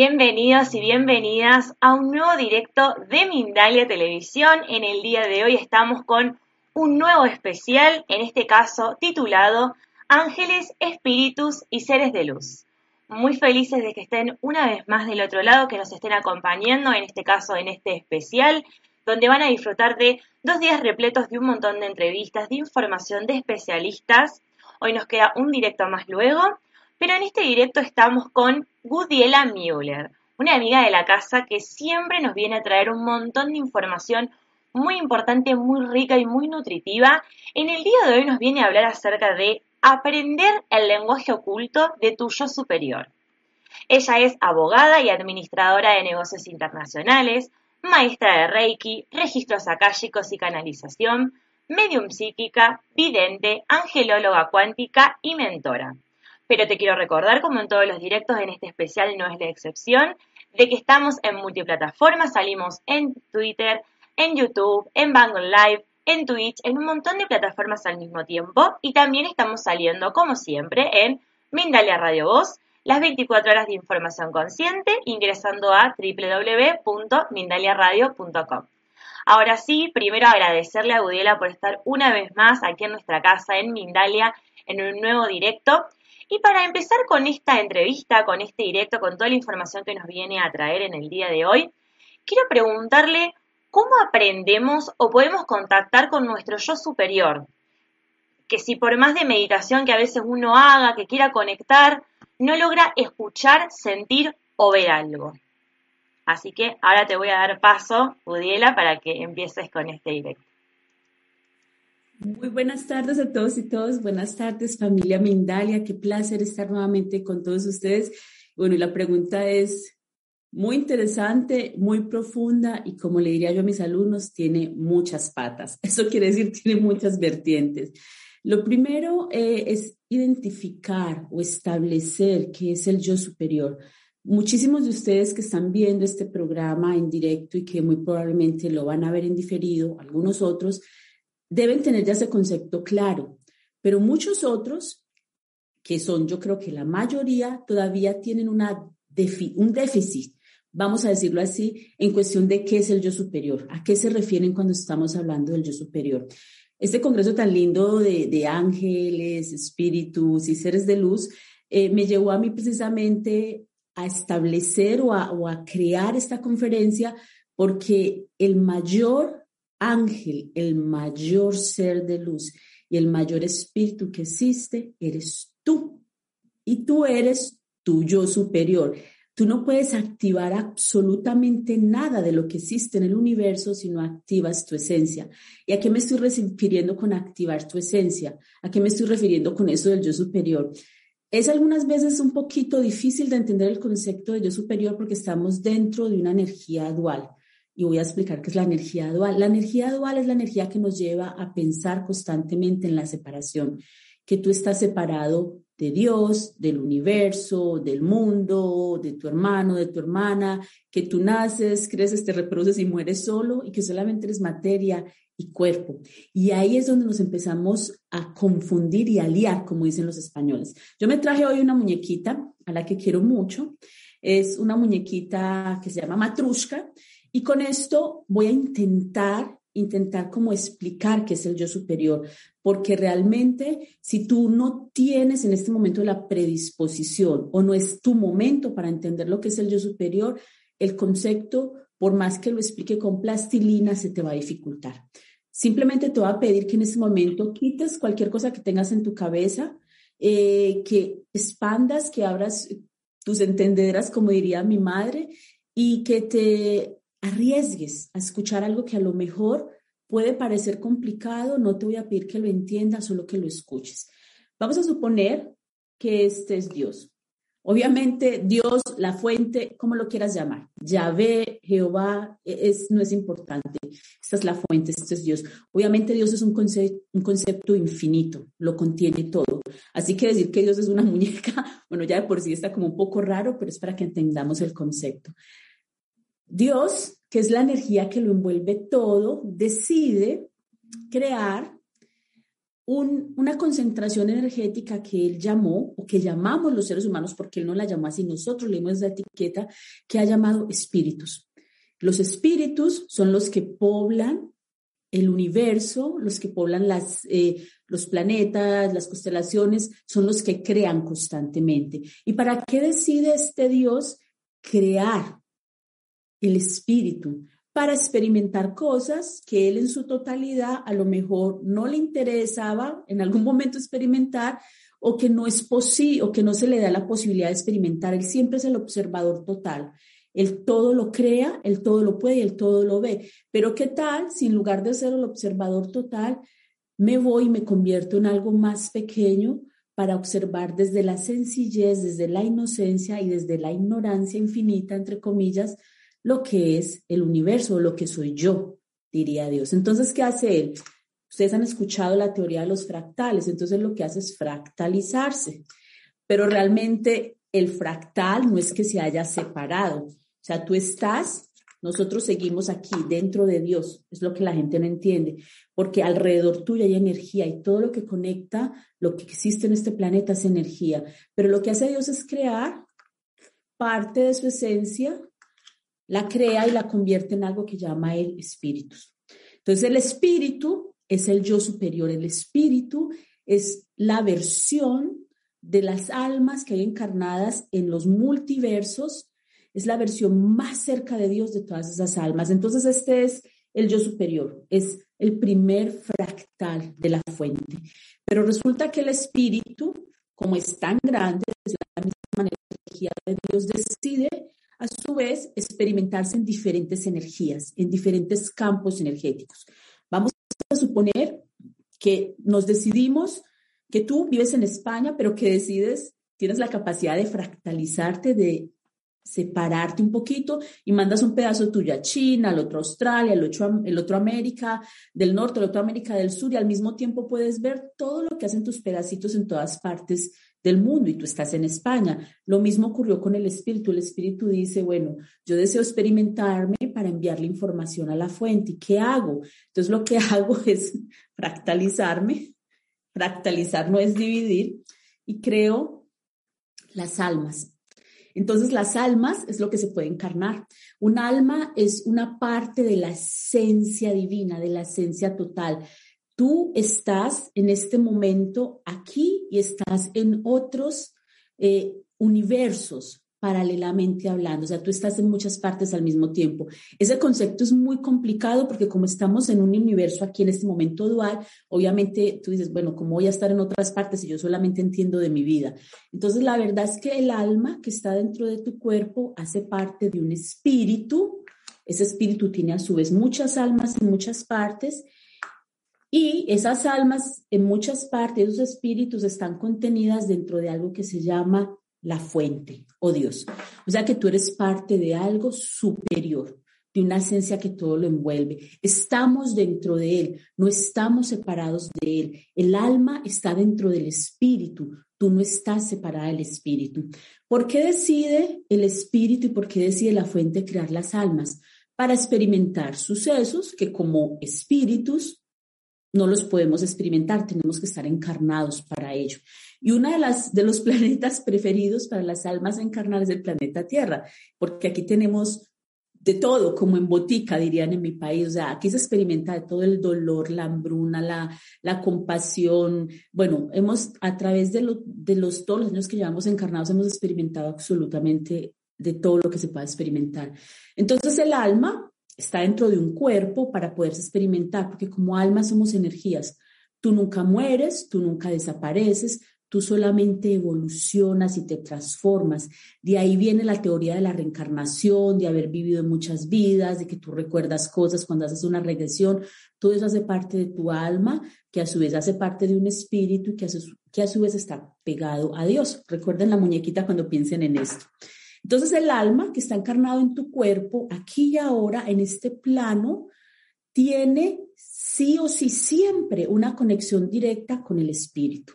Bienvenidos y bienvenidas a un nuevo directo de Mindalia Televisión. En el día de hoy estamos con un nuevo especial, en este caso titulado Ángeles, Espíritus y Seres de Luz. Muy felices de que estén una vez más del otro lado, que nos estén acompañando, en este caso en este especial, donde van a disfrutar de dos días repletos de un montón de entrevistas, de información de especialistas. Hoy nos queda un directo más luego pero en este directo estamos con Gudiela Müller, una amiga de la casa que siempre nos viene a traer un montón de información muy importante, muy rica y muy nutritiva. En el día de hoy nos viene a hablar acerca de aprender el lenguaje oculto de tu yo superior. Ella es abogada y administradora de negocios internacionales, maestra de Reiki, registros akáshicos y canalización, medium psíquica, vidente, angelóloga cuántica y mentora. Pero te quiero recordar, como en todos los directos, en este especial no es la excepción, de que estamos en multiplataformas, salimos en Twitter, en YouTube, en Bango Live, en Twitch, en un montón de plataformas al mismo tiempo y también estamos saliendo, como siempre, en Mindalia Radio Voz, las 24 horas de información consciente, ingresando a www.mindaliaradio.com. Ahora sí, primero agradecerle a Gudiela por estar una vez más aquí en nuestra casa en Mindalia en un nuevo directo y para empezar con esta entrevista, con este directo, con toda la información que nos viene a traer en el día de hoy, quiero preguntarle cómo aprendemos o podemos contactar con nuestro yo superior. Que si por más de meditación que a veces uno haga, que quiera conectar, no logra escuchar, sentir o ver algo. Así que ahora te voy a dar paso, Udiela, para que empieces con este directo. Muy buenas tardes a todos y todas. Buenas tardes, familia Mindalia. Qué placer estar nuevamente con todos ustedes. Bueno, y la pregunta es muy interesante, muy profunda y como le diría yo a mis alumnos, tiene muchas patas. Eso quiere decir, tiene muchas vertientes. Lo primero eh, es identificar o establecer qué es el yo superior. Muchísimos de ustedes que están viendo este programa en directo y que muy probablemente lo van a ver en diferido, algunos otros, deben tener ya ese concepto claro, pero muchos otros, que son yo creo que la mayoría, todavía tienen una un déficit, vamos a decirlo así, en cuestión de qué es el yo superior, a qué se refieren cuando estamos hablando del yo superior. Este congreso tan lindo de, ángeles, espíritus y seres de luz eh, me llevó a mí precisamente a establecer o a crear esta conferencia porque el mayor ángel, el mayor ser de luz y el mayor espíritu que existe, eres tú. Y tú eres tu yo superior. Tú no puedes activar absolutamente nada de lo que existe en el universo si no activas tu esencia. ¿Y a qué me estoy refiriendo con activar tu esencia? ¿A qué me estoy refiriendo con eso del yo superior? Es algunas veces un poquito difícil de entender el concepto de yo superior porque estamos dentro de una energía dual y voy a explicar qué es la energía dual. La energía dual es la energía que nos lleva a pensar constantemente en la separación, que tú estás separado de Dios, del universo, del mundo, de tu hermano, de tu hermana, que tú naces, creces, te reproduces y mueres solo y que solamente eres materia y cuerpo. Y ahí es donde nos empezamos a confundir y a liar, como dicen los españoles. Yo me traje hoy una muñequita a la que quiero mucho. Es una muñequita que se llama Matrushka y con esto voy a intentar, intentar como explicar qué es el yo superior, porque realmente si tú no tienes en este momento la predisposición o no es tu momento para entender lo que es el yo superior, el concepto, por más que lo explique con plastilina, se te va a dificultar. Simplemente te voy a pedir que en este momento quites cualquier cosa que tengas en tu cabeza, eh, que expandas, que abras tus entendederas, como diría mi madre, y que te arriesgues a escuchar algo que a lo mejor puede parecer complicado, no te voy a pedir que lo entiendas, solo que lo escuches. Vamos a suponer que este es Dios. Obviamente, Dios, la fuente, como lo quieras llamar, Yahvé, Jehová, e, es, no es importante. Esta es la fuente, este es Dios. Obviamente, Dios es un, concepto, un concepto infinito, lo contiene todo. Así que decir que Dios es una muñeca, bueno, ya de por sí está como un poco raro, pero es para que entendamos el concepto. Dios, que es la energía que lo envuelve todo, decide crear una concentración energética que él llamó, o que llamamos los seres humanos, porque él no la llamó así, nosotros leemos esa etiqueta, que ha llamado espíritus. Los espíritus son los que poblan el universo, los que poblan las, eh, los planetas, las constelaciones, son los que crean constantemente. ¿Y para qué decide este Dios crear el espíritu? para experimentar cosas que él en su totalidad a lo mejor no le interesaba en algún momento experimentar o que no es posible o que no se le da la posibilidad de experimentar. Él siempre es el observador total. Él todo lo crea, él todo lo puede él todo lo ve. Pero ¿qué tal si en lugar de ser el observador total, me voy y me convierto en algo más pequeño para observar desde la sencillez, desde la inocencia y desde la ignorancia infinita, entre comillas, lo que es el universo, lo que soy yo, diría Dios. Entonces, ¿qué hace él? Ustedes han escuchado la teoría de los fractales, entonces lo que hace es fractalizarse, pero realmente el fractal no es que se haya separado, o sea, tú estás, nosotros seguimos aquí dentro de Dios, es lo que la gente no entiende, porque alrededor tuyo hay energía y todo lo que conecta, lo que existe en este planeta es energía, pero lo que hace Dios es crear parte de su esencia la crea y la convierte en algo que llama el espíritu. Entonces el espíritu es el yo superior, el espíritu es la versión de las almas que hay encarnadas en los multiversos, es la versión más cerca de Dios de todas esas almas. Entonces este es el yo superior, es el primer fractal de la fuente. Pero resulta que el espíritu, como es tan grande, es la misma energía de Dios, decide a su vez experimentarse en diferentes energías, en diferentes campos energéticos. Vamos a suponer que nos decidimos que tú vives en España, pero que decides, tienes la capacidad de fractalizarte, de separarte un poquito y mandas un pedazo tuyo a China, al otro Australia, el otro, el otro América del Norte, el otro América del Sur y al mismo tiempo puedes ver todo lo que hacen tus pedacitos en todas partes del mundo y tú estás en España. Lo mismo ocurrió con el espíritu. El espíritu dice, bueno, yo deseo experimentarme para enviarle información a la fuente. ¿Y qué hago? Entonces lo que hago es fractalizarme. Fractalizar no es dividir y creo las almas. Entonces las almas es lo que se puede encarnar. Un alma es una parte de la esencia divina, de la esencia total. Tú estás en este momento aquí y estás en otros eh, universos paralelamente hablando, o sea, tú estás en muchas partes al mismo tiempo. Ese concepto es muy complicado porque como estamos en un universo aquí en este momento dual, obviamente tú dices, bueno, ¿cómo voy a estar en otras partes si yo solamente entiendo de mi vida? Entonces, la verdad es que el alma que está dentro de tu cuerpo hace parte de un espíritu. Ese espíritu tiene a su vez muchas almas en muchas partes y esas almas, en muchas partes, esos espíritus están contenidas dentro de algo que se llama la fuente o Dios. O sea que tú eres parte de algo superior, de una esencia que todo lo envuelve. Estamos dentro de Él, no estamos separados de Él. El alma está dentro del espíritu, tú no estás separada del espíritu. ¿Por qué decide el espíritu y por qué decide la fuente crear las almas? Para experimentar sucesos que como espíritus no los podemos experimentar, tenemos que estar encarnados para ello. Y uno de, las, de los planetas preferidos para las almas encarnadas es el planeta Tierra, porque aquí tenemos de todo, como en botica, dirían en mi país. O sea, aquí se experimenta de todo el dolor, la hambruna, la, la compasión. Bueno, hemos, a través de, de los, todos los años que llevamos encarnados, hemos experimentado absolutamente de todo lo que se puede experimentar. Entonces, el alma está dentro de un cuerpo para poderse experimentar, porque como alma somos energías. Tú nunca mueres, tú nunca desapareces, tú solamente evolucionas y te transformas. De ahí viene la teoría de la reencarnación, de haber vivido muchas vidas, de que tú recuerdas cosas cuando haces una regresión. Todo eso hace parte de tu alma, que a su vez hace parte de un espíritu que que a su vez está pegado a Dios. Recuerden la muñequita cuando piensen en esto. Entonces el alma que está encarnado en tu cuerpo, aquí y ahora, en este plano, tiene sí o sí siempre una conexión directa con el espíritu.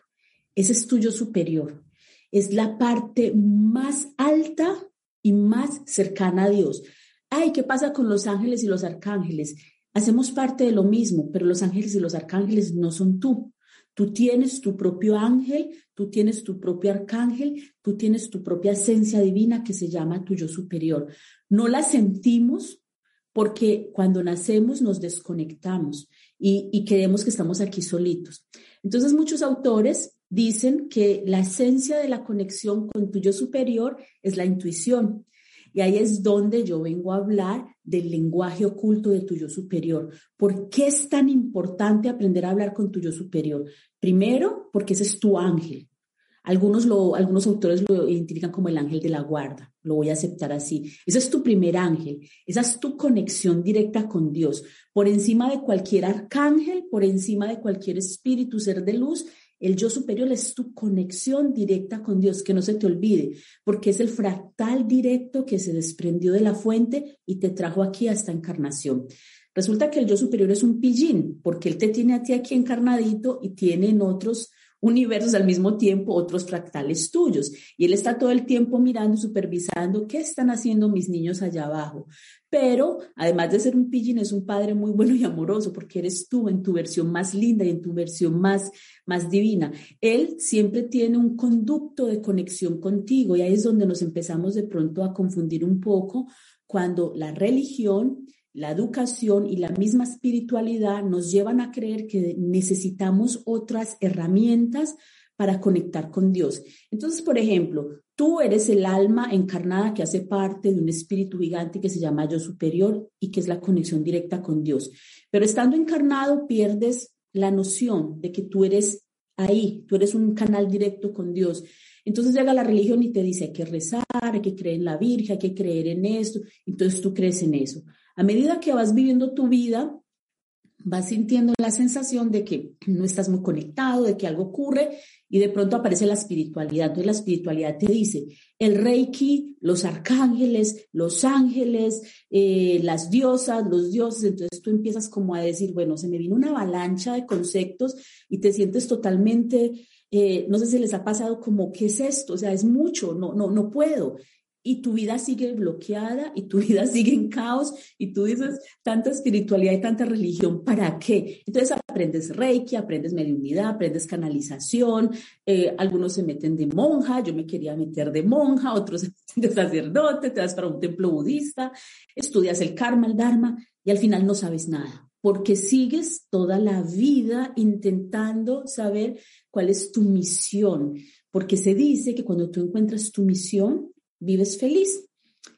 Ese es tuyo superior. Es la parte más alta y más cercana a Dios. Ay, ¿qué pasa con los ángeles y los arcángeles? Hacemos parte de lo mismo, pero los ángeles y los arcángeles no son tú. Tú tienes tu propio ángel, tú tienes tu propio arcángel, tú tienes tu propia esencia divina que se llama tu yo superior. No la sentimos porque cuando nacemos nos desconectamos y, y creemos que estamos aquí solitos. Entonces muchos autores dicen que la esencia de la conexión con tu yo superior es la intuición. Y ahí es donde yo vengo a hablar del lenguaje oculto de tu yo superior. ¿Por qué es tan importante aprender a hablar con tu yo superior? Primero, porque ese es tu ángel. Algunos, lo, algunos autores lo identifican como el ángel de la guarda. Lo voy a aceptar así. Ese es tu primer ángel. Esa es tu conexión directa con Dios. Por encima de cualquier arcángel, por encima de cualquier espíritu, ser de luz, el yo superior es tu conexión directa con Dios, que no se te olvide, porque es el fractal directo que se desprendió de la fuente y te trajo aquí a esta encarnación. Resulta que el yo superior es un pillín, porque él te tiene a ti aquí encarnadito y tiene en otros universos al mismo tiempo otros fractales tuyos. Y él está todo el tiempo mirando, supervisando qué están haciendo mis niños allá abajo. Pero además de ser un pillín, es un padre muy bueno y amoroso porque eres tú en tu versión más linda y en tu versión más, más divina. Él siempre tiene un conducto de conexión contigo y ahí es donde nos empezamos de pronto a confundir un poco cuando la religión la educación y la misma espiritualidad nos llevan a creer que necesitamos otras herramientas para conectar con Dios. Entonces, por ejemplo, tú eres el alma encarnada que hace parte de un espíritu gigante que se llama yo superior y que es la conexión directa con Dios. Pero estando encarnado pierdes la noción de que tú eres ahí, tú eres un canal directo con Dios. Entonces llega la religión y te dice hay que rezar, hay que creer en la Virgen, hay que creer en esto. Entonces tú crees en eso. A medida que vas viviendo tu vida, vas sintiendo la sensación de que no estás muy conectado, de que algo ocurre y de pronto aparece la espiritualidad. Entonces la espiritualidad te dice, el reiki, los arcángeles, los ángeles, eh, las diosas, los dioses. Entonces tú empiezas como a decir, bueno, se me vino una avalancha de conceptos y te sientes totalmente, eh, no sé si les ha pasado como, ¿qué es esto? O sea, es mucho, no, no, no puedo y tu vida sigue bloqueada y tu vida sigue en caos y tú dices tanta espiritualidad y tanta religión, ¿para qué? Entonces aprendes reiki, aprendes mediunidad, aprendes canalización, eh, algunos se meten de monja, yo me quería meter de monja, otros de sacerdote, te vas para un templo budista, estudias el karma, el dharma y al final no sabes nada porque sigues toda la vida intentando saber cuál es tu misión, porque se dice que cuando tú encuentras tu misión, vives feliz.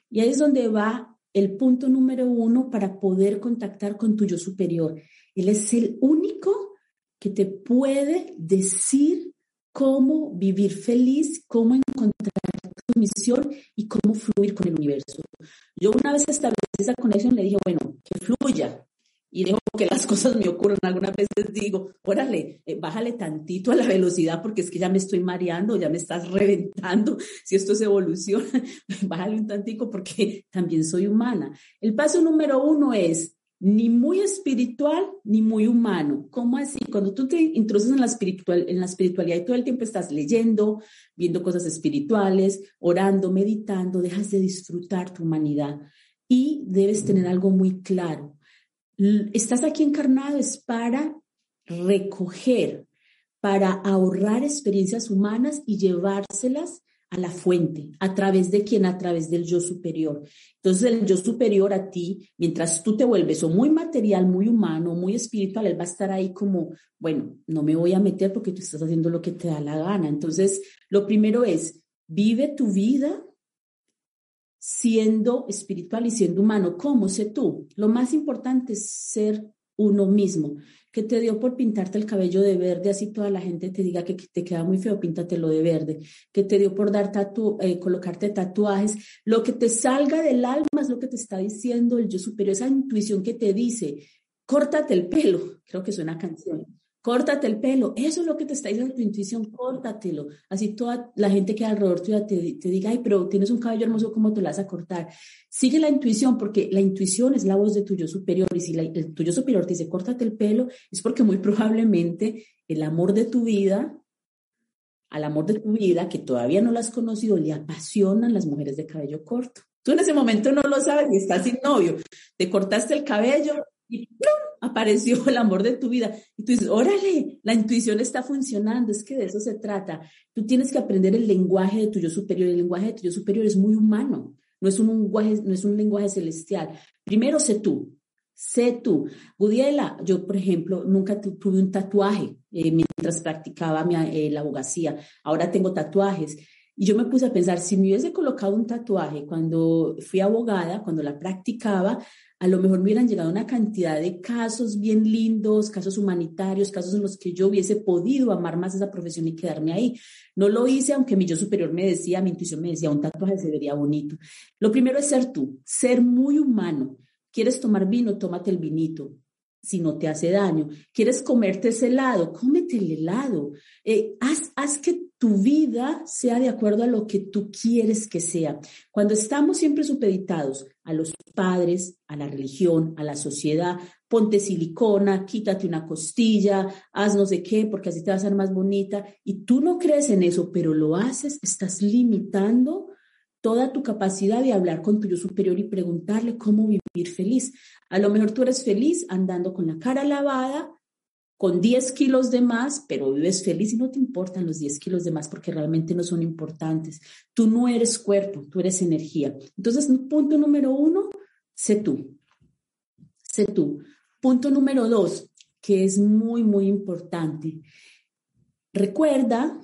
Y ahí es donde va el punto número uno para poder contactar con tu yo superior. Él es el único que te puede decir cómo vivir feliz, cómo encontrar tu misión y cómo fluir con el universo. Yo una vez establecí esa conexión, le dije, bueno, que fluya, y dejo que las cosas me ocurran. Algunas veces digo, órale, eh, bájale tantito a la velocidad porque es que ya me estoy mareando, ya me estás reventando. Si esto es evolución, bájale un tantico porque también soy humana. El paso número uno es ni muy espiritual ni muy humano. ¿Cómo así? Cuando tú te introduces en la, espiritual, en la espiritualidad y todo el tiempo estás leyendo, viendo cosas espirituales, orando, meditando, dejas de disfrutar tu humanidad y debes tener algo muy claro estás aquí encarnado es para recoger, para ahorrar experiencias humanas y llevárselas a la fuente, a través de quién, a través del yo superior. Entonces el yo superior a ti, mientras tú te vuelves o muy material, muy humano, muy espiritual, él va a estar ahí como, bueno, no me voy a meter porque tú estás haciendo lo que te da la gana. Entonces, lo primero es, vive tu vida siendo espiritual y siendo humano. ¿Cómo? Sé tú. Lo más importante es ser uno mismo. Que te dio por pintarte el cabello de verde, así toda la gente te diga que te queda muy feo, píntatelo de verde. Que te dio por dar tatu eh, colocarte tatuajes. Lo que te salga del alma es lo que te está diciendo el yo superior, esa intuición que te dice, córtate el pelo. Creo que suena canción córtate el pelo. Eso es lo que te está diciendo tu intuición, córtatelo. Así toda la gente que alrededor tuya te, te, diga, ay, pero tienes un cabello hermoso, ¿cómo te lo vas a cortar? Sigue la intuición, porque la intuición es la voz de tuyo superior. Y si el tuyo superior te dice, córtate el pelo, es porque muy probablemente el amor de tu vida, al amor de tu vida, que todavía no lo has conocido, le apasionan las mujeres de cabello corto. Tú en ese momento no lo sabes y estás sin novio. Te cortaste el cabello y ¡plum! Apareció el amor de tu vida. Y tú dices, órale, la intuición está funcionando, es que de eso se trata. Tú tienes que aprender el lenguaje de tu yo superior. El lenguaje de tu yo superior es muy humano, no es un lenguaje, no es un lenguaje celestial. Primero sé tú, sé tú. Gudiela, yo por ejemplo nunca tuve un tatuaje eh, mientras practicaba eh, la abogacía. Ahora tengo tatuajes. Y yo me puse a pensar, si me hubiese colocado un tatuaje cuando fui abogada, cuando la practicaba, a lo mejor me hubieran llegado una cantidad de casos bien lindos, casos humanitarios, casos en los que yo hubiese podido amar más esa profesión y quedarme ahí. No lo hice, aunque mi yo superior me decía, mi intuición me decía, un tatuaje se vería bonito. Lo primero es ser tú, ser muy humano. ¿Quieres tomar vino? Tómate el vinito si no te hace daño. ¿Quieres comerte ese helado? Cómete el helado. Eh, haz, haz que tu vida sea de acuerdo a lo que tú quieres que sea. Cuando estamos siempre supeditados a los padres, a la religión, a la sociedad, ponte silicona, quítate una costilla, haz no sé qué, porque así te vas a ser más bonita, y tú no crees en eso, pero lo haces, estás limitando toda tu capacidad de hablar con tu yo superior y preguntarle cómo vivir feliz. A lo mejor tú eres feliz andando con la cara lavada, con 10 kilos de más, pero vives feliz y no te importan los 10 kilos de más porque realmente no son importantes. Tú no eres cuerpo, tú eres energía. Entonces, punto número uno, sé tú. Sé tú. Punto número dos, que es muy, muy importante. Recuerda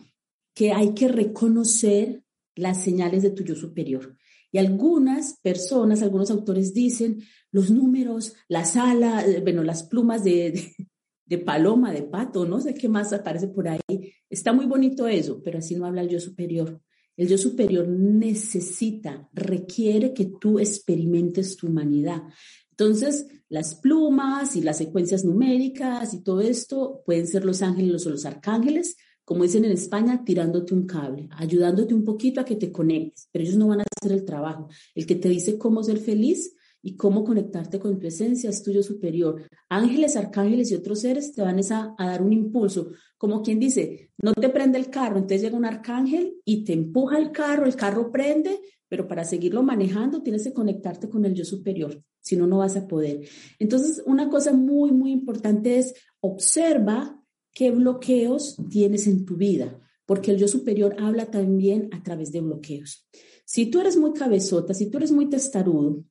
que hay que reconocer las señales de tu yo superior. Y algunas personas, algunos autores dicen, los números, las alas, eh, bueno, las plumas de, de, paloma, de pato, no sé qué más aparece por ahí. Está muy bonito eso, pero así no habla el yo superior. El yo superior necesita, requiere que tú experimentes tu humanidad. Entonces, las plumas y las secuencias numéricas y todo esto pueden ser los ángeles o los arcángeles, como dicen en España, tirándote un cable, ayudándote un poquito a que te conectes, pero ellos no van a hacer el trabajo. El que te dice cómo ser feliz y cómo conectarte con tu esencia es tuyo superior. Ángeles, arcángeles y otros seres te van a, dar un impulso, como quien dice, no te prende el carro, entonces llega un arcángel y te empuja el carro, el carro prende, pero para seguirlo manejando tienes que conectarte con el yo superior, si no, no vas a poder. Entonces, una cosa muy, muy importante es observa qué bloqueos tienes en tu vida, porque el yo superior habla también a través de bloqueos. Si tú eres muy cabezota, si tú eres muy testarudo,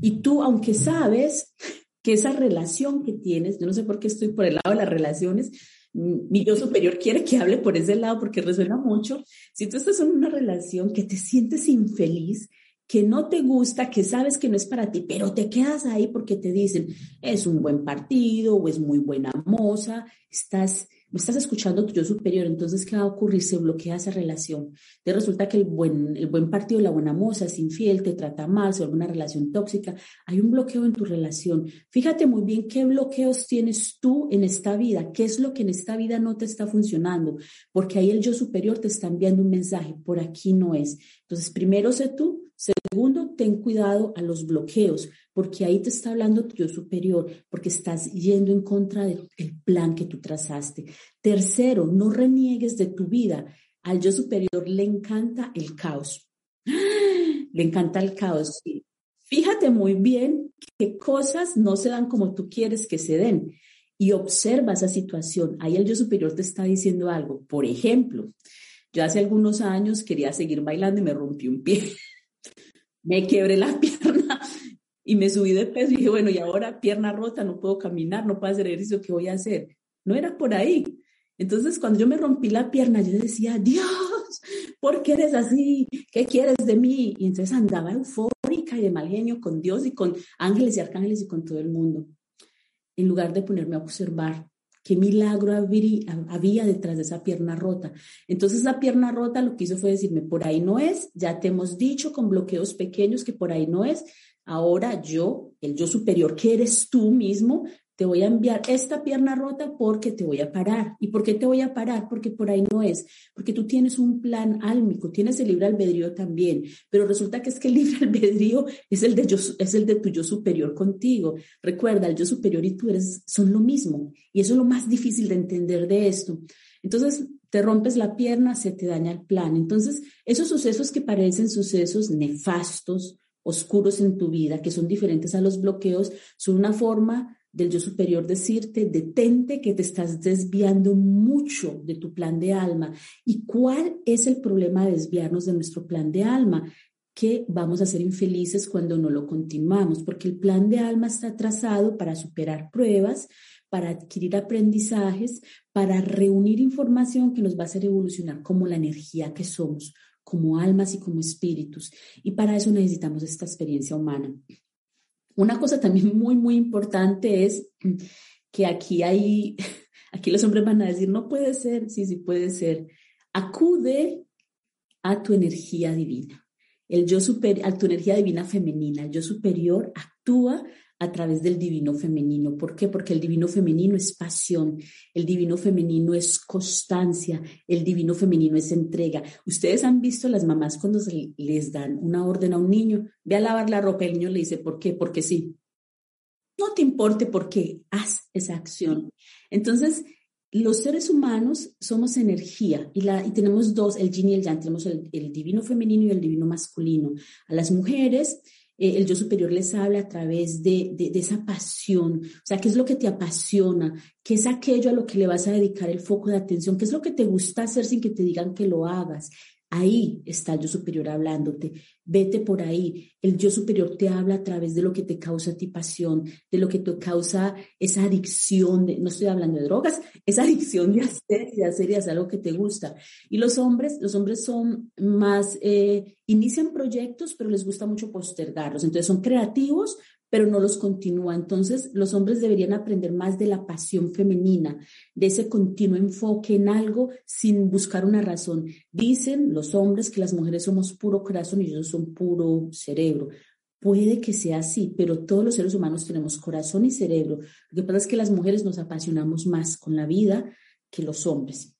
y tú, aunque sabes que esa relación que tienes, yo no sé por qué estoy por el lado de las relaciones, mi yo superior quiere que hable por ese lado porque resuena mucho. Si tú estás en una relación que te sientes infeliz, que no te gusta, que sabes que no es para ti, pero te quedas ahí porque te dicen, es un buen partido o es muy buena moza, estás, estás escuchando tu yo superior, entonces, ¿qué va a ocurrir? Se bloquea esa relación. Te resulta que el buen, el buen partido, la buena moza es infiel, te trata mal, se vuelve una relación tóxica. Hay un bloqueo en tu relación. Fíjate muy bien qué bloqueos tienes tú en esta vida, qué es lo que en esta vida no te está funcionando, porque ahí el yo superior te está enviando un mensaje, por aquí no es. Entonces, primero sé tú, Segundo, ten cuidado a los bloqueos, porque ahí te está hablando tu yo superior, porque estás yendo en contra del plan que tú trazaste. Tercero, no reniegues de tu vida. Al yo superior le encanta el caos. Le encanta el caos. Fíjate muy bien qué cosas no se dan como tú quieres que se den y observa esa situación. Ahí el yo superior te está diciendo algo. Por ejemplo, yo hace algunos años quería seguir bailando y me rompí un pie me quebré la pierna y me subí de peso y dije, bueno, y ahora pierna rota, no puedo caminar, no puedo hacer ejercicio, ¿qué voy a hacer? No era por ahí. Entonces, cuando yo me rompí la pierna, yo decía, Dios, ¿por qué eres así? ¿Qué quieres de mí? Y entonces andaba eufórica y de mal genio con Dios y con ángeles y arcángeles y con todo el mundo, en lugar de ponerme a observar qué milagro había detrás de esa pierna rota. Entonces esa pierna rota lo que hizo fue decirme, por ahí no es, ya te hemos dicho con bloqueos pequeños que por ahí no es, ahora yo, el yo superior que eres tú mismo, te voy a enviar esta pierna rota porque te voy a parar. ¿Y por qué te voy a parar? Porque por ahí no es. Porque tú tienes un plan álmico, tienes el libre albedrío también, pero resulta que es que el libre albedrío es el de, yo, es el de tu yo superior contigo. Recuerda, el yo superior y tú eres, son lo mismo. Y eso es lo más difícil de entender de esto. Entonces, te rompes la pierna, se te daña el plan. Entonces, esos sucesos que parecen sucesos nefastos, oscuros en tu vida, que son diferentes a los bloqueos, son una forma del yo superior decirte, detente que te estás desviando mucho de tu plan de alma. ¿Y cuál es el problema de desviarnos de nuestro plan de alma? Que vamos a ser infelices cuando no lo continuamos, porque el plan de alma está trazado para superar pruebas, para adquirir aprendizajes, para reunir información que nos va a hacer evolucionar como la energía que somos, como almas y como espíritus. Y para eso necesitamos esta experiencia humana. Una cosa también muy, muy importante es que aquí hay, aquí los hombres van a decir, no puede ser, sí, sí puede ser. Acude a tu energía divina. El yo superior, a tu energía divina femenina, el yo superior actúa a través del divino femenino. ¿Por qué? Porque el divino femenino es pasión, el divino femenino es constancia, el divino femenino es entrega. Ustedes han visto las mamás cuando les dan una orden a un niño, ve a lavar la ropa, el niño le dice, ¿por qué? Porque sí. No te importe porque haz esa acción. Entonces, los seres humanos somos energía y, la, y tenemos dos, el yin y el yang, tenemos el divino femenino y el divino masculino. A las mujeres eh, el yo superior les habla a través de, de, de, esa pasión, o sea, qué es lo que te apasiona, qué es aquello a lo que le vas a dedicar el foco de atención, qué es lo que te gusta hacer sin que te digan que lo hagas. Ahí está el yo superior hablándote. Vete por ahí. El yo superior te habla a través de lo que te causa a ti pasión, de lo que te causa esa adicción, de, no estoy hablando de drogas, esa adicción de hacer y de hacer y hacer algo que te gusta. Y los hombres, los hombres son más, eh, inician proyectos, pero les gusta mucho postergarlos. Entonces son creativos, pero no los continúa. Entonces, los hombres deberían aprender más de la pasión femenina, de ese continuo enfoque en algo sin buscar una razón. Dicen los hombres que las mujeres somos puro corazón y ellos son puro cerebro. Puede que sea así, pero todos los seres humanos tenemos corazón y cerebro. Lo que pasa es que las mujeres nos apasionamos más con la vida que los hombres.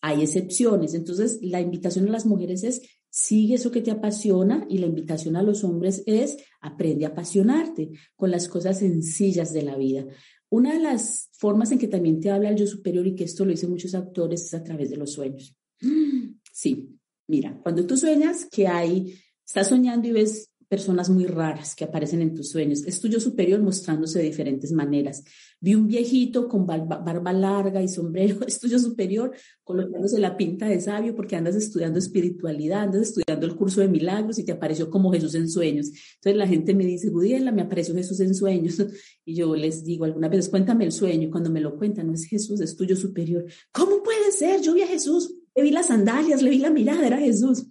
Hay excepciones. Entonces, la invitación a las mujeres es Sigue eso que te apasiona y la invitación a los hombres es aprende a apasionarte con las cosas sencillas de la vida. Una de las formas en que también te habla el yo superior y que esto lo dicen muchos autores es a través de los sueños. Sí, mira, cuando tú sueñas que hay, estás soñando y ves personas muy raras que aparecen en tus sueños. Es superior mostrándose de diferentes maneras. Vi un viejito con barba larga y sombrero, es tu yo superior colocándose la pinta de sabio porque andas estudiando espiritualidad, andas estudiando el curso de milagros y te apareció como Jesús en sueños. Entonces la gente me dice, Gudiela, me apareció Jesús en sueños. Y yo les digo algunas veces, cuéntame el sueño. Y cuando me lo cuentan, no es Jesús, es tuyo superior. ¿Cómo puede ser? Yo vi a Jesús, le vi las sandalias, le vi la mirada, era Jesús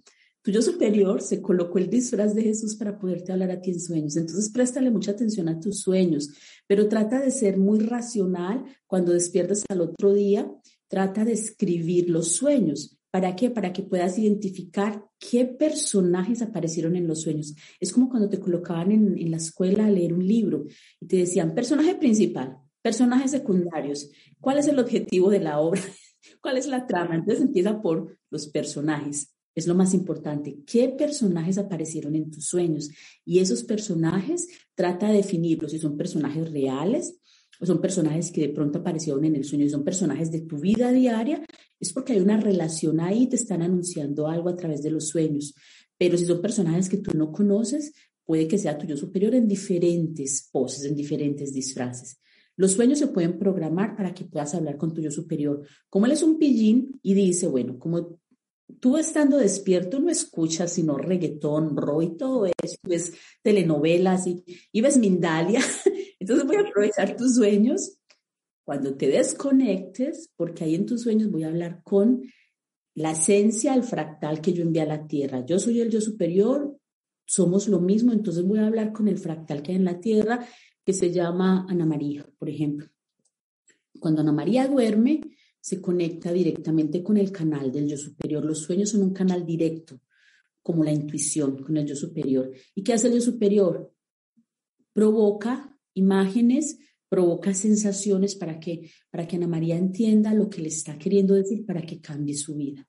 tu yo superior se colocó el disfraz de Jesús para poderte hablar a ti en sueños. Entonces, préstale mucha atención a tus sueños, pero trata de ser muy racional cuando despiertas al otro día. Trata de escribir los sueños. ¿Para qué? Para que puedas identificar qué personajes aparecieron en los sueños. Es como cuando te colocaban en, en la escuela a leer un libro y te decían personaje principal, personajes secundarios, cuál es el objetivo de la obra, cuál es la trama. Entonces empieza por los personajes es lo más importante. ¿Qué personajes aparecieron en tus sueños? Y esos personajes trata de definirlos, si son personajes reales o son personajes que de pronto aparecieron en el sueño y son personajes de tu vida diaria, es porque hay una relación ahí, te están anunciando algo a través de los sueños. Pero si son personajes que tú no conoces, puede que sea tuyo superior en diferentes poses, en diferentes disfraces. Los sueños se pueden programar para que puedas hablar con tu yo superior. Como él es un pillín y dice, bueno, como tú estando despierto no escuchas sino reggaetón, rock y todo eso, ves telenovelas y, y ves Mindalia. Entonces voy a aprovechar tus sueños cuando te desconectes, porque ahí en tus sueños voy a hablar con la esencia, el fractal que yo envié a la Tierra. Yo soy el yo superior, somos lo mismo, entonces voy a hablar con el fractal que hay en la Tierra, que se llama Ana María, por ejemplo. Cuando Ana María duerme, se conecta directamente con el canal del yo superior. Los sueños son un canal directo, como la intuición con el yo superior. ¿Y qué hace el yo superior? Provoca imágenes, provoca sensaciones para que, para que Ana María entienda lo que le está queriendo decir para que cambie su vida.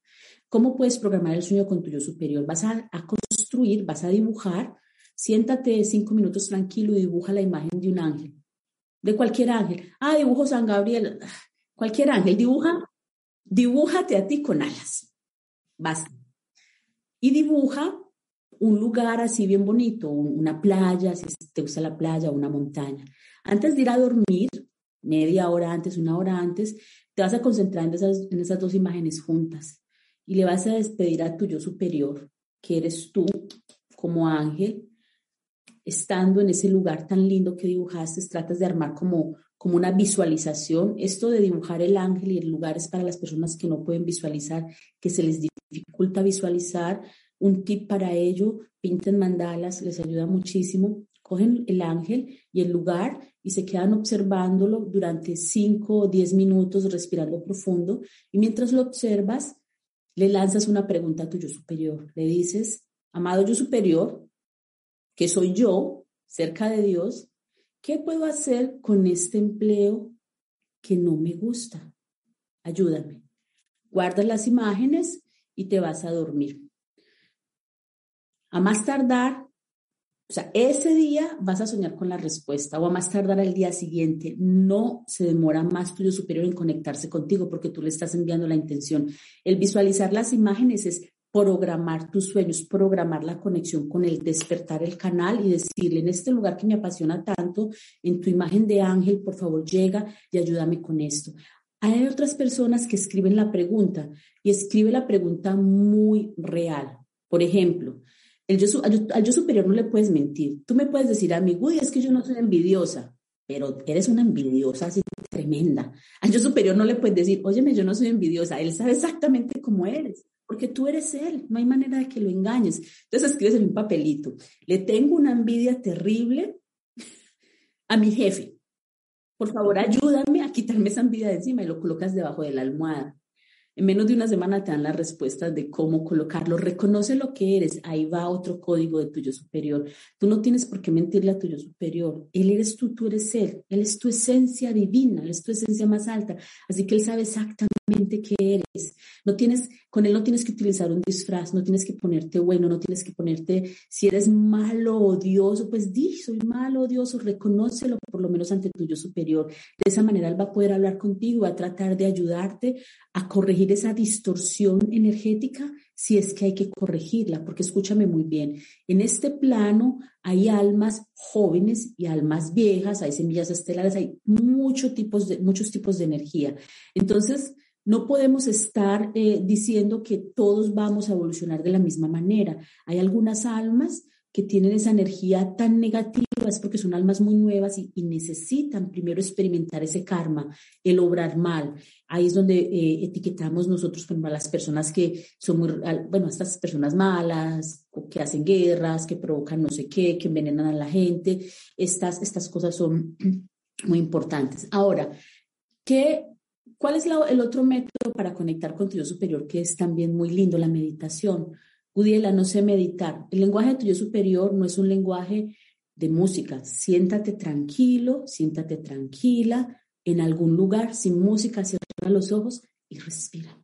¿Cómo puedes programar el sueño con tu yo superior? Vas a, a construir, vas a dibujar. Siéntate cinco minutos tranquilo y dibuja la imagen de un ángel, de cualquier ángel. Ah, dibujo San Gabriel Cualquier ángel, dibuja, dibújate a ti con alas. Basta. Y dibuja un lugar así bien bonito, una playa, si te gusta la playa, una montaña. Antes de ir a dormir, media hora antes, una hora antes, te vas a concentrar en esas, en esas dos imágenes juntas y le vas a despedir a tu yo superior, que eres tú como ángel, estando en ese lugar tan lindo que dibujaste, tratas de armar como, como una visualización. Esto de dibujar el ángel y el lugar es para las personas que no pueden visualizar, que se les dificulta visualizar. Un tip para ello, pinten mandalas, les ayuda muchísimo. Cogen el ángel y el lugar y se quedan observándolo durante 5 o 10 minutos, respirando profundo. Y mientras lo observas, le lanzas una pregunta a tu yo superior. Le dices, amado yo superior, que soy yo, cerca de Dios, ¿qué puedo hacer con este empleo que no me gusta? Ayúdame. Guardas las imágenes y te vas a dormir. A más tardar, o sea, ese día vas a soñar con la respuesta o a más tardar al día siguiente. No se demora más tuyo superior en conectarse contigo porque tú le estás enviando la intención. El visualizar las imágenes es programar tus sueños, programar la conexión con el despertar el canal y decirle en este lugar que me apasiona tanto, en tu imagen de ángel, por favor llega y ayúdame con esto. Hay otras personas que escriben la pregunta y escribe la pregunta muy real. Por ejemplo, el yo, al yo superior no le puedes mentir. Tú me puedes decir a mí, uy, es que yo no soy envidiosa, pero eres una envidiosa así tremenda. Al yo superior no le puedes decir, óyeme, yo no soy envidiosa. Él sabe exactamente cómo eres porque tú eres él, no hay manera de que lo engañes. Entonces escribes en un papelito, le tengo una envidia terrible a mi jefe. Por favor, ayúdame a quitarme esa envidia de encima y lo colocas debajo de la almohada. En menos de una semana te dan las respuestas de cómo colocarlo. Reconoce lo que eres. Ahí va otro código de tuyo superior. Tú no tienes por qué mentirle a tuyo superior. Él eres tú, tú eres él. Él es tu esencia divina, él es tu esencia más alta. Así que él sabe exactamente qué eres. No tienes, con él no tienes que utilizar un disfraz, no tienes que ponerte bueno, no tienes que ponerte, si eres malo, odioso, pues di, soy malo, odioso, reconócelo por lo menos ante tuyo superior. De esa manera él va a poder hablar contigo, va a tratar de ayudarte a corregir esa distorsión energética si es que hay que corregirla, porque escúchame muy bien, en este plano hay almas jóvenes y almas viejas, hay semillas estelares, hay muchos tipos de, muchos tipos de energía. Entonces, no podemos estar eh, diciendo que todos vamos a evolucionar de la misma manera. Hay algunas almas que tienen esa energía tan negativa es porque son almas muy nuevas y, necesitan primero experimentar ese karma, el obrar mal. Ahí es donde eh, etiquetamos nosotros como a las personas que son muy, bueno, estas personas malas, que hacen guerras, que provocan no sé qué, que envenenan a la gente. Estas, estas cosas son muy importantes. Ahora, ¿qué, ¿cuál es el otro método para conectar con tu yo superior que es también muy lindo? La meditación. Udiela, no sé meditar. El lenguaje de tu yo superior no es un lenguaje de música. Siéntate tranquilo, siéntate tranquila en algún lugar sin música, cierra los ojos y respira.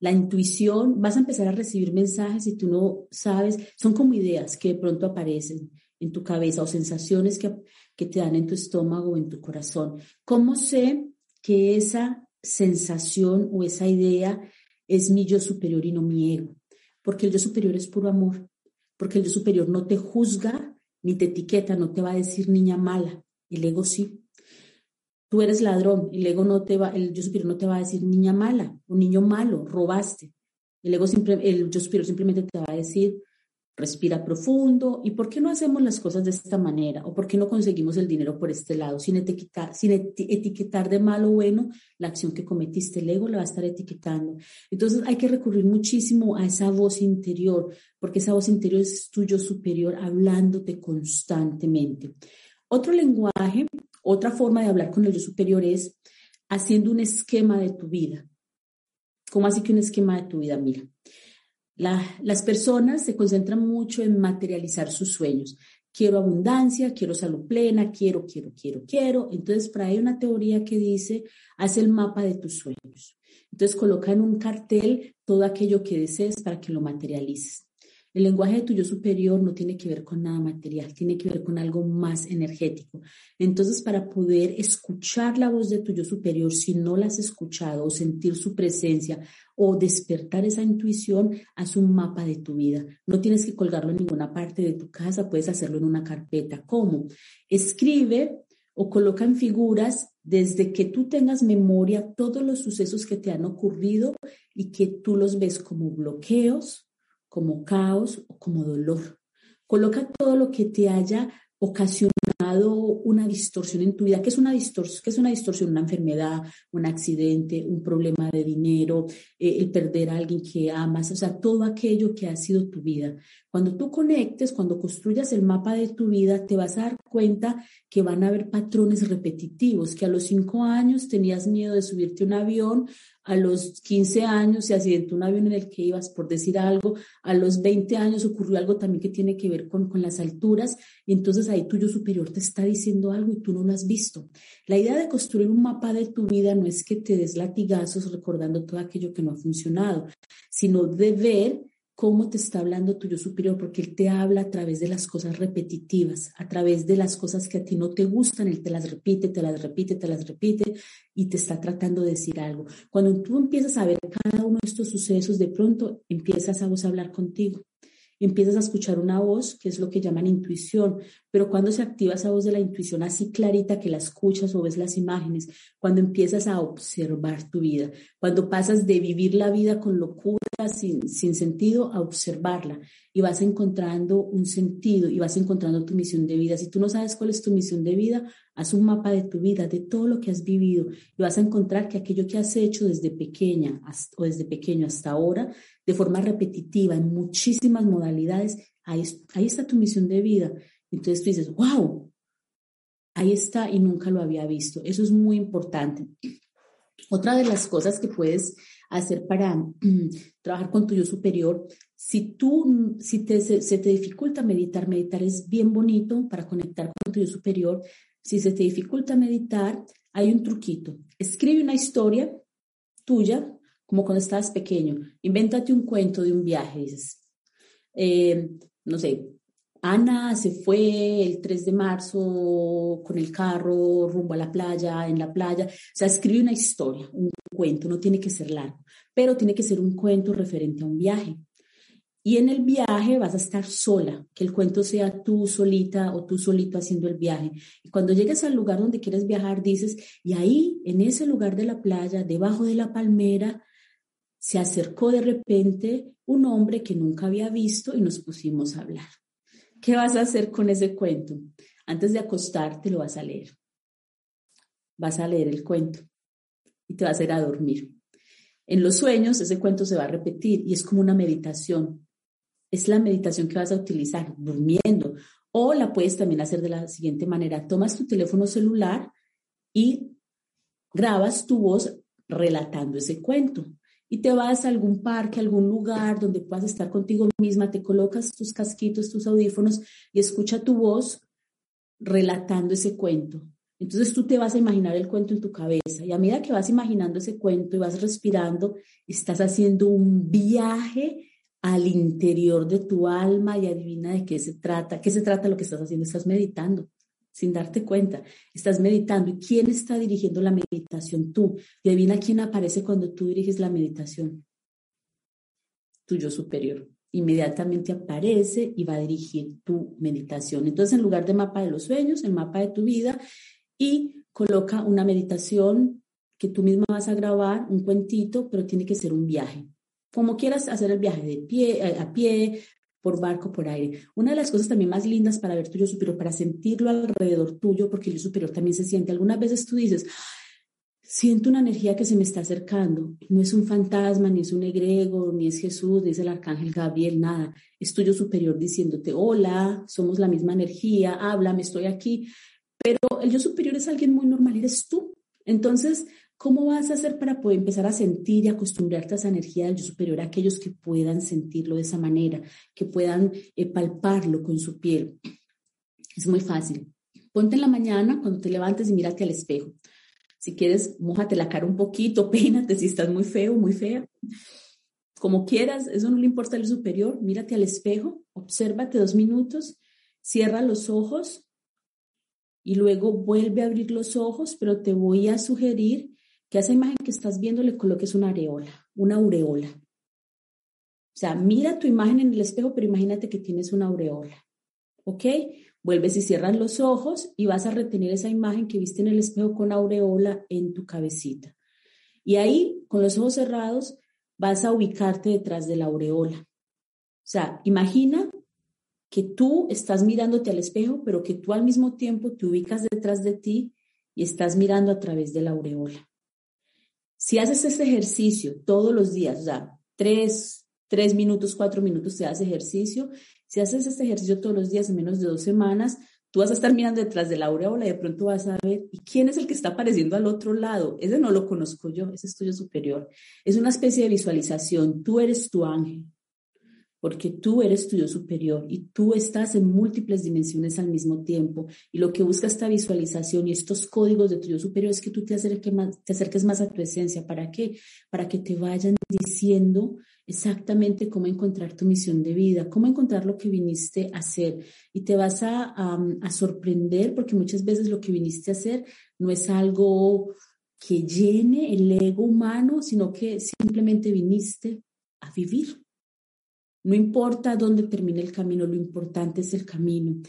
La intuición, vas a empezar a recibir mensajes y tú no sabes, son como ideas que de pronto aparecen en tu cabeza o sensaciones que, que te dan en tu estómago o en tu corazón. ¿Cómo sé que esa sensación o esa idea es mi yo superior y no mi ego? Porque el yo superior es puro amor, porque el yo superior no te juzga ni te etiqueta, no te va a decir niña mala, el ego sí. Tú eres ladrón, el ego no te va, el yo superior no te va a decir niña mala o niño malo, robaste. El ego el yo superior simplemente te va a decir respira profundo. ¿Y por qué no hacemos las cosas de esta manera? ¿O por qué no conseguimos el dinero por este lado? Sin etiquetar, sin etiquetar de malo o bueno la acción que cometiste. El ego la va a estar etiquetando. Entonces hay que recurrir muchísimo a esa voz interior, porque esa voz interior es tuyo superior hablándote constantemente. Otro lenguaje, otra forma de hablar con el yo superior es haciendo un esquema de tu vida. ¿Cómo así que un esquema de tu vida? Mira, las personas se concentran mucho en materializar sus sueños. Quiero abundancia, quiero salud plena, quiero, quiero, quiero, quiero. Entonces, para hay una teoría que dice, haz el mapa de tus sueños. Entonces, coloca en un cartel todo aquello que desees para que lo materialices. El lenguaje de tu yo superior no tiene que ver con nada material, tiene que ver con algo más energético. Entonces, para poder escuchar la voz de tu yo superior, si no la has escuchado o sentir su presencia o despertar esa intuición, haz un mapa de tu vida. No tienes que colgarlo en ninguna parte de tu casa, puedes hacerlo en una carpeta. ¿Cómo? Escribe o coloca en figuras desde que tú tengas memoria todos los sucesos que te han ocurrido y que tú los ves como bloqueos, como caos o como dolor. Coloca todo lo que te haya ocasionado una distorsión en tu vida. ¿Qué es una distorsión? ¿Qué es una distorsión? Una enfermedad, un accidente, un problema de dinero, eh, el perder a alguien que amas, o sea, todo aquello que ha sido tu vida. Cuando tú conectes, cuando construyas el mapa de tu vida, te vas a dar cuenta que van a haber patrones repetitivos, que a los cinco años tenías miedo de subirte a un avión, a los 15 años se accidentó un avión en el que ibas, por decir algo, a los 20 años ocurrió algo también que tiene que ver con, con las alturas, entonces ahí tuyo superior te está diciendo algo y tú no lo has visto. La idea de construir un mapa de tu vida no es que te des latigazos recordando todo aquello que no ha funcionado, sino de ver cómo te está hablando tu yo superior, porque él te habla a través de las cosas repetitivas, a través de las cosas que a ti no te gustan, él te las repite, te las repite, te las repite y te está tratando de decir algo. Cuando tú empiezas a ver cada uno de estos sucesos, de pronto empiezas a vos hablar contigo empiezas a escuchar una voz, que es lo que llaman intuición, pero cuando se activa esa voz de la intuición así clarita que la escuchas o ves las imágenes, cuando empiezas a observar tu vida, cuando pasas de vivir la vida con locura, sin, sin sentido, a observarla y vas encontrando un sentido y vas encontrando tu misión de vida. Si tú no sabes cuál es tu misión de vida, haz un mapa de tu vida, de todo lo que has vivido y vas a encontrar que aquello que has hecho desde pequeña o desde pequeño hasta ahora de forma repetitiva, en muchísimas modalidades, ahí, ahí está tu misión de vida. Entonces tú dices, wow, ahí está y nunca lo había visto. Eso es muy importante. Otra de las cosas que puedes hacer para mm, trabajar con tu yo superior, si tú, si te, se, se, te dificulta meditar, meditar es bien bonito para conectar con tu yo superior. Si se te dificulta meditar, hay un truquito. Escribe una historia tuya como cuando estabas pequeño. Invéntate un cuento de un viaje, dices, eh, no sé, Ana se fue el 3 de marzo con el carro rumbo a la playa, en la playa. O sea, escribe una historia, un cuento, no tiene que ser largo, pero tiene que ser un cuento referente a un viaje. Y en el viaje vas a estar sola, que el cuento sea tú solita o tú solito haciendo el viaje. Y cuando llegues al lugar donde quieres viajar, dices, y ahí, en ese lugar de la playa, debajo de la palmera, se acercó de repente un hombre que nunca había visto y nos pusimos a hablar. ¿Qué vas a hacer con ese cuento? Antes de acostarte lo vas a leer. Vas a leer el cuento y te vas a ir a dormir. En los sueños ese cuento se va a repetir y es como una meditación. Es la meditación que vas a utilizar durmiendo o la puedes también hacer de la siguiente manera. Tomas tu teléfono celular y grabas tu voz relatando ese cuento y te vas a algún parque, a algún lugar donde puedas estar contigo misma, te colocas tus casquitos, tus audífonos y escucha tu voz relatando ese cuento. Entonces tú te vas a imaginar el cuento en tu cabeza y a medida que vas imaginando ese cuento y vas respirando, estás haciendo un viaje al interior de tu alma y adivina de qué se trata, qué se trata lo que estás haciendo, estás meditando sin darte cuenta. Estás meditando. ¿Y quién está dirigiendo la meditación? Tú. Y adivina quién aparece cuando tú diriges la meditación. Tu yo superior. Inmediatamente aparece y va a dirigir tu meditación. Entonces, en lugar de mapa de los sueños, el mapa de tu vida, y coloca una meditación que tú misma vas a grabar, un cuentito, pero tiene que ser un viaje. Como quieras hacer el viaje de pie, a pie, por barco, por aire. Una de las cosas también más lindas para ver tu yo superior, para sentirlo alrededor tuyo, porque el yo superior también se siente. Algunas veces tú dices, siento una energía que se me está acercando. No es un fantasma, ni es un egrego, ni es Jesús, ni es el arcángel Gabriel, nada. Es tu yo superior diciéndote, hola, somos la misma energía, háblame, estoy aquí. Pero el yo superior es alguien muy normal, eres tú. Entonces, ¿Cómo vas a hacer para poder empezar a sentir y acostumbrarte a esa energía del yo superior a aquellos que puedan sentirlo de esa manera, que puedan eh, palparlo con su piel? Es muy fácil. Ponte en la mañana cuando te levantes y mírate al espejo. Si quieres, mojate la cara un poquito, peínate si estás muy feo, muy fea. como quieras, eso no le importa el superior, mírate al espejo, obsérvate dos minutos, cierra los ojos y luego vuelve a abrir los ojos, pero te voy a sugerir que a esa imagen que estás viendo le coloques una areola, una aureola. O sea, mira tu imagen en el espejo, pero imagínate que tienes una aureola. ¿Ok? Vuelves y cierras los ojos y vas a retener esa imagen que viste en el espejo con aureola en tu cabecita. Y ahí, con los ojos cerrados, vas a ubicarte detrás de la aureola. O sea, imagina que tú estás mirándote al espejo, pero que tú al mismo tiempo te ubicas detrás de ti y estás mirando a través de la aureola. Si haces este ejercicio todos los días, o sea, tres, tres minutos, cuatro minutos te haces ejercicio, si haces este ejercicio todos los días en menos de dos semanas, tú vas a estar mirando detrás de la aureola y de pronto vas a ver, ¿y quién es el que está apareciendo al otro lado? Ese no lo conozco yo, ese es tuyo superior. Es una especie de visualización, tú eres tu ángel, porque tú eres tu yo superior y tú estás en múltiples dimensiones al mismo tiempo. Y lo que busca esta visualización y estos códigos de tu yo superior es que tú te acerques más, te acerques más a tu esencia. ¿Para qué? Para que te vayan diciendo exactamente cómo encontrar tu misión de vida, cómo encontrar lo que viniste a hacer. Y te vas a, a sorprender porque muchas veces lo que viniste a hacer no es algo que llene el ego humano, sino que simplemente viniste a vivir no importa dónde termine el camino, lo importante es el camino.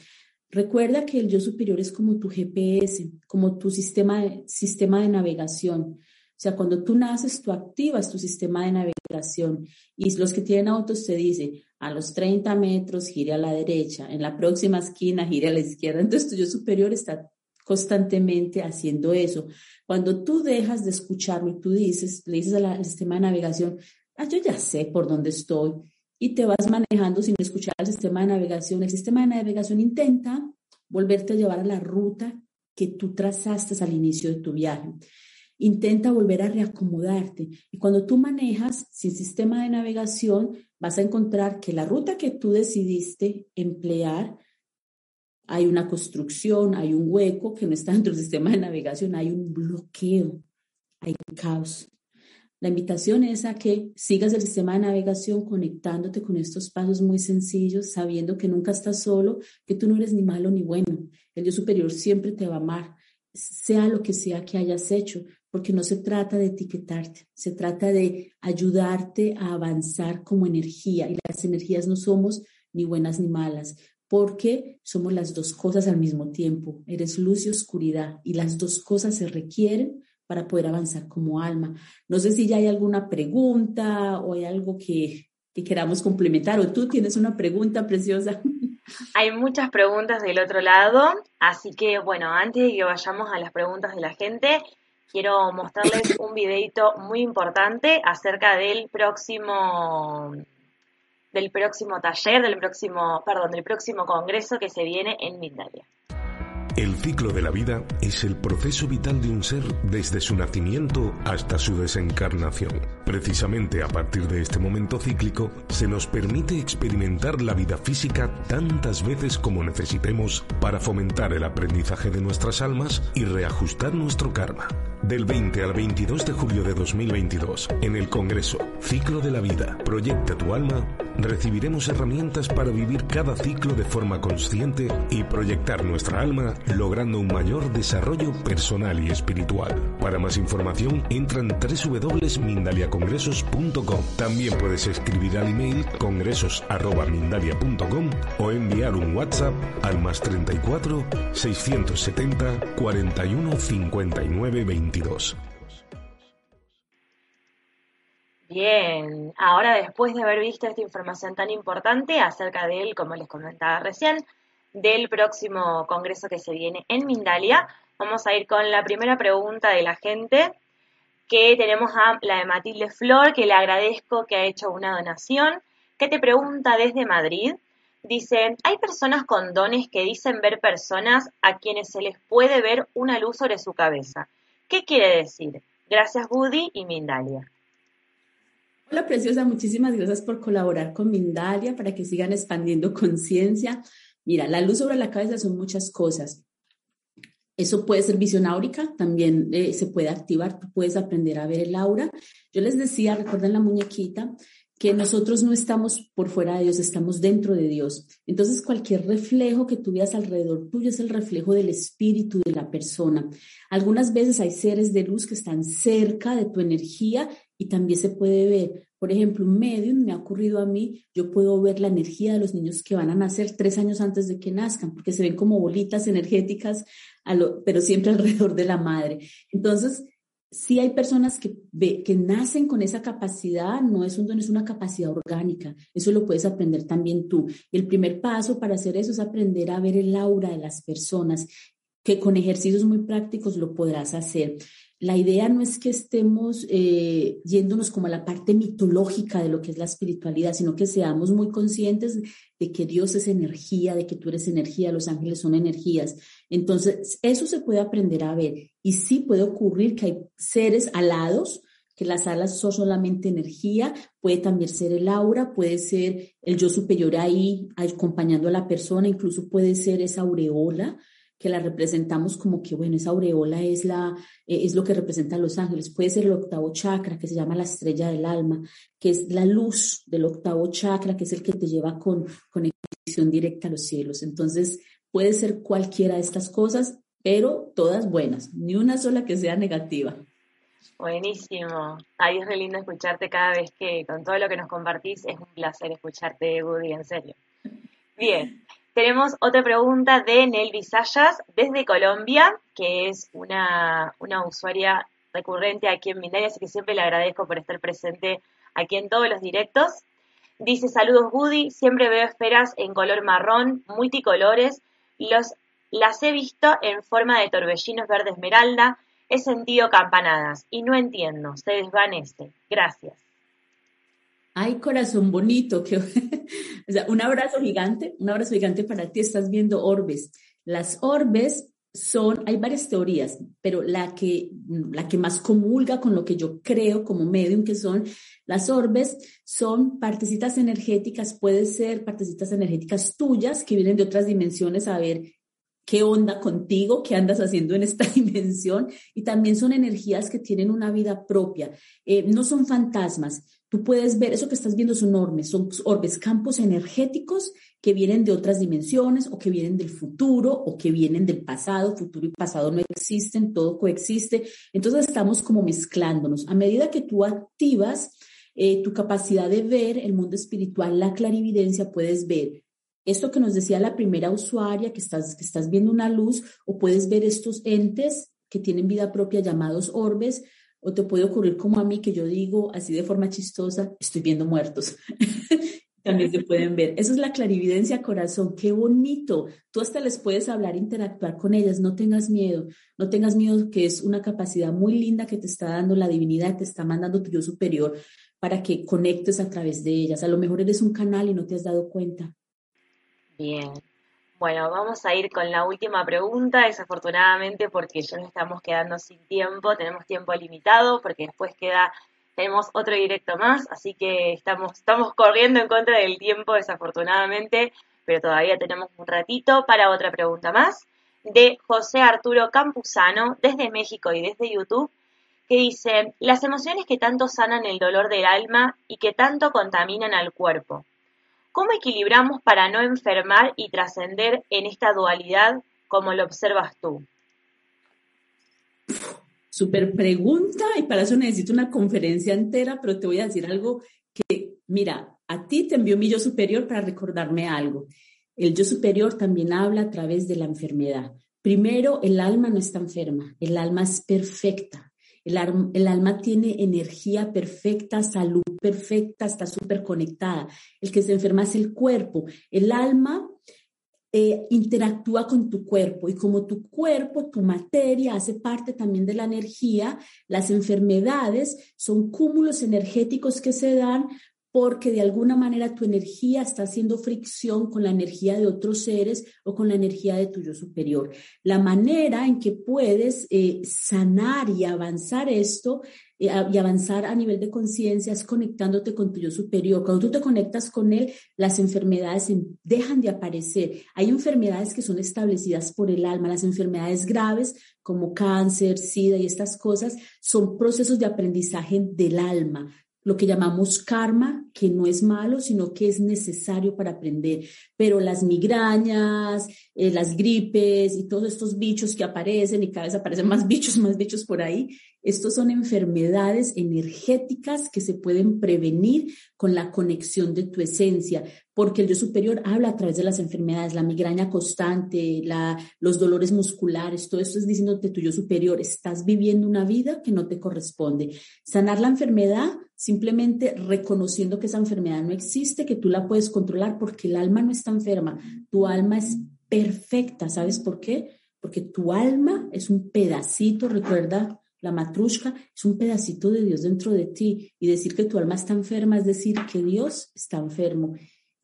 Recuerda que el yo superior es como tu GPS, como tu sistema de, sistema de navegación. O sea, cuando tú naces, tú activas tu sistema de navegación y los que tienen autos te dicen, a los 30 metros gire a la derecha, en la próxima esquina gire a la izquierda. Entonces tu yo superior está constantemente haciendo eso. Cuando tú dejas de escucharlo y tú dices, le dices al sistema de navegación, ah, yo ya sé por dónde estoy, y te vas manejando sin escuchar el sistema de navegación. El sistema de navegación intenta volverte a llevar a la ruta que tú trazaste al inicio de tu viaje. Intenta volver a reacomodarte. Y cuando tú manejas sin sistema de navegación, vas a encontrar que la ruta que tú decidiste emplear, hay una construcción, hay un hueco que no está dentro del sistema de navegación, hay un bloqueo, hay caos. La invitación es a que sigas el sistema de navegación conectándote con estos pasos muy sencillos, sabiendo que nunca estás solo, que tú no eres ni malo ni bueno. El Dios superior siempre te va a amar, sea lo que sea que hayas hecho, porque no se trata de etiquetarte, se trata de ayudarte a avanzar como energía. Y las energías no somos ni buenas ni malas, porque somos las dos cosas al mismo tiempo. Eres luz y oscuridad, y las dos cosas se requieren para poder avanzar como alma. No sé si ya hay alguna pregunta o hay algo que, que queramos complementar o tú tienes una pregunta preciosa. Hay muchas preguntas del otro lado, así que bueno, antes de que vayamos a las preguntas de la gente, quiero mostrarles un videito muy importante acerca del próximo del próximo taller, del próximo, perdón, del próximo congreso que se viene en Mindalia. El ciclo de la vida es el proceso vital de un ser desde su nacimiento hasta su desencarnación. Precisamente a partir de este momento cíclico se nos permite experimentar la vida física tantas veces como necesitemos para fomentar el aprendizaje de nuestras almas y reajustar nuestro karma. Del 20 al 22 de julio de 2022, en el Congreso Ciclo de la Vida, Proyecta tu Alma, recibiremos herramientas para vivir cada ciclo de forma consciente y proyectar nuestra alma logrando un mayor desarrollo personal y espiritual. Para más información, entra en www.mindaliacongresos.com. También puedes escribir al email congresos.mindalia.com o enviar un WhatsApp al más 34 670 41 59 22. Bien, ahora después de haber visto esta información tan importante acerca de él, como les comentaba recién, del próximo congreso que se viene en Mindalia. Vamos a ir con la primera pregunta de la gente, que tenemos a la de Matilde Flor, que le agradezco que ha hecho una donación, que te pregunta desde Madrid. Dice, hay personas con dones que dicen ver personas a quienes se les puede ver una luz sobre su cabeza. ¿Qué quiere decir? Gracias, Woody y Mindalia. Hola, preciosa. Muchísimas gracias por colaborar con Mindalia para que sigan expandiendo conciencia. Mira, la luz sobre la cabeza son muchas cosas. Eso puede ser visión áurica, también eh, se puede activar, tú puedes aprender a ver el aura. Yo les decía, recuerden la muñequita, que nosotros no estamos por fuera de Dios, estamos dentro de Dios. Entonces, cualquier reflejo que tú veas alrededor tuyo es el reflejo del espíritu de la persona. Algunas veces hay seres de luz que están cerca de tu energía y también se puede ver. Por ejemplo, un medium me ha ocurrido a mí, yo puedo ver la energía de los niños que van a nacer tres años antes de que nazcan, porque se ven como bolitas energéticas, pero siempre alrededor de la madre. Entonces, sí hay personas que, que nacen con esa capacidad, no es un don, es una capacidad orgánica. Eso lo puedes aprender también tú. El primer paso para hacer eso es aprender a ver el aura de las personas, que con ejercicios muy prácticos lo podrás hacer. La idea no es que estemos eh, yéndonos como a la parte mitológica de lo que es la espiritualidad, sino que seamos muy conscientes de que Dios es energía, de que tú eres energía, los ángeles son energías. Entonces, eso se puede aprender a ver. Y sí puede ocurrir que hay seres alados, que las alas son solamente energía, puede también ser el aura, puede ser el yo superior ahí acompañando a la persona, incluso puede ser esa aureola que la representamos como que, bueno, esa aureola es, la, eh, es lo que representa los ángeles. Puede ser el octavo chakra, que se llama la estrella del alma, que es la luz del octavo chakra, que es el que te lleva con conexión directa a los cielos. Entonces, puede ser cualquiera de estas cosas, pero todas buenas, ni una sola que sea negativa. Buenísimo. Ahí es re lindo escucharte cada vez que, con todo lo que nos compartís, es un placer escucharte, Woody, en serio. Bien, tenemos otra pregunta de Nelvi Sayas desde Colombia, que es una, usuaria recurrente aquí en Mindalia, así que siempre le agradezco por estar presente aquí en todos los directos. Dice, saludos Woody, siempre veo esferas en color marrón, multicolores, las he visto en forma de torbellinos verde esmeralda, he sentido campanadas y no entiendo, se desvanece. Gracias. Ay, corazón bonito, que, o sea, un abrazo gigante, un abrazo gigante para ti. Estás viendo orbes. Las orbes son, hay varias teorías, pero la que, la que más comulga con lo que yo creo como medium, que son las orbes, son partecitas energéticas, puede ser partecitas energéticas tuyas que vienen de otras dimensiones a ver qué onda contigo, qué andas haciendo en esta dimensión, y también son energías que tienen una vida propia. Eh, no son fantasmas, Tú puedes ver, eso que estás viendo son orbes, son orbes, campos energéticos que vienen de otras dimensiones o que vienen del futuro o que vienen del pasado. Futuro y pasado no existen, todo coexiste. Entonces estamos como mezclándonos. A medida que tú activas eh, tu capacidad de ver el mundo espiritual, la clarividencia, puedes ver esto que nos decía la primera usuaria, que estás, que estás viendo una luz, o puedes ver estos entes que tienen vida propia llamados orbes, o te puede ocurrir como a mí que yo digo así de forma chistosa, estoy viendo muertos. También se pueden ver. Eso es la clarividencia, corazón. Qué bonito. Tú hasta les puedes hablar, interactuar con ellas. No tengas miedo. No tengas miedo, que es una capacidad muy linda que te está dando la divinidad, te está mandando tu yo superior para que conectes a través de ellas. A lo mejor eres un canal y no te has dado cuenta. Bien. Bueno, vamos a ir con la última pregunta, desafortunadamente porque ya nos estamos quedando sin tiempo, tenemos tiempo limitado porque después queda, tenemos otro directo más, así que estamos, corriendo en contra del tiempo desafortunadamente, pero todavía tenemos un ratito para otra pregunta más de José Arturo Campuzano desde México y desde YouTube, que dice, las emociones que tanto sanan el dolor del alma y que tanto contaminan al cuerpo. ¿Cómo equilibramos para no enfermar y trascender en esta dualidad como lo observas tú? Super pregunta y para eso necesito una conferencia entera, pero te voy a decir algo que, mira, a ti te envió mi yo superior para recordarme algo. El yo superior también habla a través de la enfermedad. Primero, el alma no está enferma, el alma es perfecta. El, alma tiene energía perfecta, salud perfecta, está súper conectada. El que se enferma es el cuerpo. El alma eh, interactúa con tu cuerpo y como tu cuerpo, tu materia hace parte también de la energía, las enfermedades son cúmulos energéticos que se dan porque de alguna manera tu energía está haciendo fricción con la energía de otros seres o con la energía de tu yo superior. La manera en que puedes eh, sanar y avanzar esto y avanzar a nivel de conciencia es conectándote con tu yo superior. Cuando tú te conectas con él, las enfermedades dejan de aparecer. Hay enfermedades que son establecidas por el alma, las enfermedades graves como cáncer, sida y estas cosas son procesos de aprendizaje del alma lo que llamamos karma, que no es malo, sino que es necesario para aprender. Pero las migrañas, eh, las gripes y todos estos bichos que aparecen y cada vez aparecen más bichos, más bichos por ahí, estos son enfermedades energéticas que se pueden prevenir con la conexión de tu esencia, porque el yo superior habla a través de las enfermedades, la migraña constante, la, los dolores musculares, todo esto es diciéndote tu yo superior, estás viviendo una vida que no te corresponde. Sanar la enfermedad simplemente reconociendo que esa enfermedad no existe, que tú la puedes controlar porque el alma no está enferma, tu alma es perfecta, ¿sabes por qué? Porque tu alma es un pedacito, recuerda la matrushka es un pedacito de Dios dentro de ti y decir que tu alma está enferma es decir que Dios está enfermo.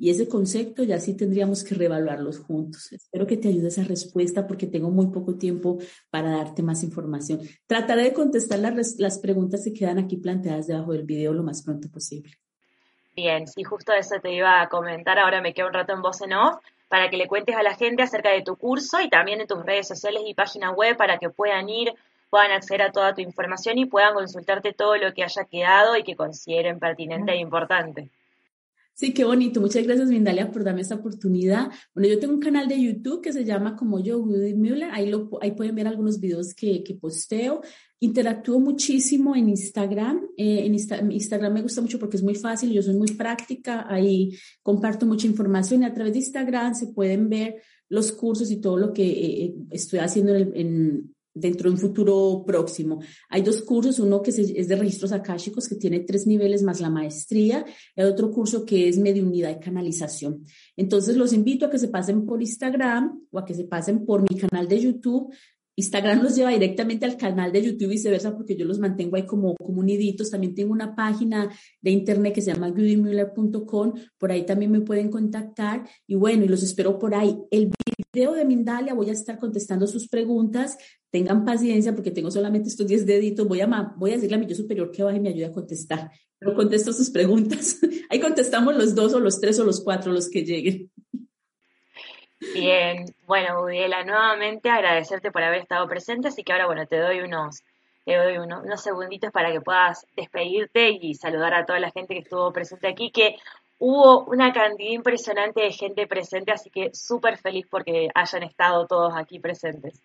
Y ese concepto ya sí tendríamos que reevaluarlos juntos. Espero que te ayude esa respuesta porque tengo muy poco tiempo para darte más información. Trataré de contestar las, las preguntas que quedan aquí planteadas debajo del video lo más pronto posible. Bien, sí, justo eso te iba a comentar. Ahora me quedo un rato en voz en off para que le cuentes a la gente acerca de tu curso y también de tus redes sociales y página web para que puedan ir puedan acceder a toda tu información y puedan consultarte todo lo que haya quedado y que consideren pertinente e importante. Sí, qué bonito. Muchas gracias, Mindalia, por darme esta oportunidad. Bueno, yo tengo un canal de YouTube que se llama como yo, Woody Müller. Ahí, lo, ahí pueden ver algunos videos que, que posteo. Interactúo muchísimo en Instagram. Eh, en Instagram me gusta mucho porque es muy fácil, yo soy muy práctica. Ahí comparto mucha información y a través de Instagram se pueden ver los cursos y todo lo que eh, eh, estoy haciendo en, en dentro de un futuro próximo. Hay dos cursos, uno que es de registros akáshicos, que tiene tres niveles más la maestría, y otro curso que es mediunidad y canalización. Entonces, los invito a que se pasen por Instagram o a que se pasen por mi canal de YouTube. Instagram los lleva directamente al canal de YouTube y viceversa, porque yo los mantengo ahí como, como También tengo una página de internet que se llama judymuller.com, por ahí también me pueden contactar. Y bueno, y los espero por ahí. El video de Mindalia voy a estar contestando sus preguntas. Tengan paciencia porque tengo solamente estos 10 deditos, voy a, voy a decirle a mi yo superior que baje y me ayude a contestar, pero contesto sus preguntas. Ahí contestamos los dos o los tres o los cuatro, los que lleguen. Bien, bueno, Udiela, nuevamente agradecerte por haber estado presente, así que ahora, bueno, te doy unos, te doy unos, unos segunditos para que puedas despedirte y saludar a toda la gente que estuvo presente aquí, que hubo una cantidad impresionante de gente presente, así que súper feliz porque hayan estado todos aquí presentes.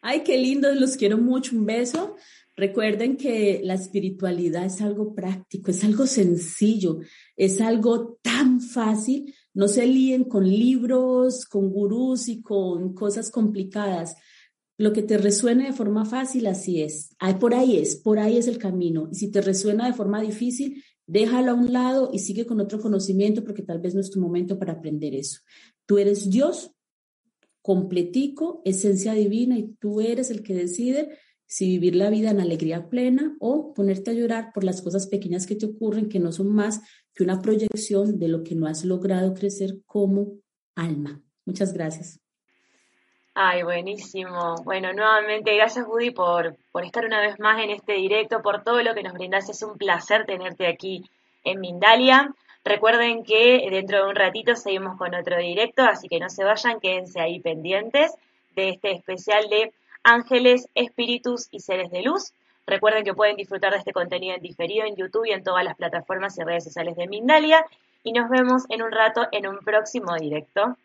Ay, qué lindo, los quiero mucho, un beso. Recuerden que la espiritualidad es algo práctico, es algo sencillo, es algo tan fácil. No se líen con libros, con gurús y con cosas complicadas. Lo que te resuene de forma fácil, así es. Ay, por ahí es, por ahí es el camino. Y si te resuena de forma difícil, déjalo a un lado y sigue con otro conocimiento porque tal vez no es tu momento para aprender eso. Tú eres Dios, completico, esencia divina, y tú eres el que decide si vivir la vida en alegría plena o ponerte a llorar por las cosas pequeñas que te ocurren, que no son más que una proyección de lo que no has logrado crecer como alma. Muchas gracias. Ay, buenísimo. Bueno, nuevamente gracias Woody por, por estar una vez más en este directo, por todo lo que nos brindas. Es un placer tenerte aquí en Mindalia. Recuerden que dentro de un ratito seguimos con otro directo, así que no se vayan, quédense ahí pendientes de este especial de ángeles, espíritus y seres de luz. Recuerden que pueden disfrutar de este contenido en diferido en YouTube y en todas las plataformas y redes sociales de Mindalia. Y nos vemos en un rato en un próximo directo.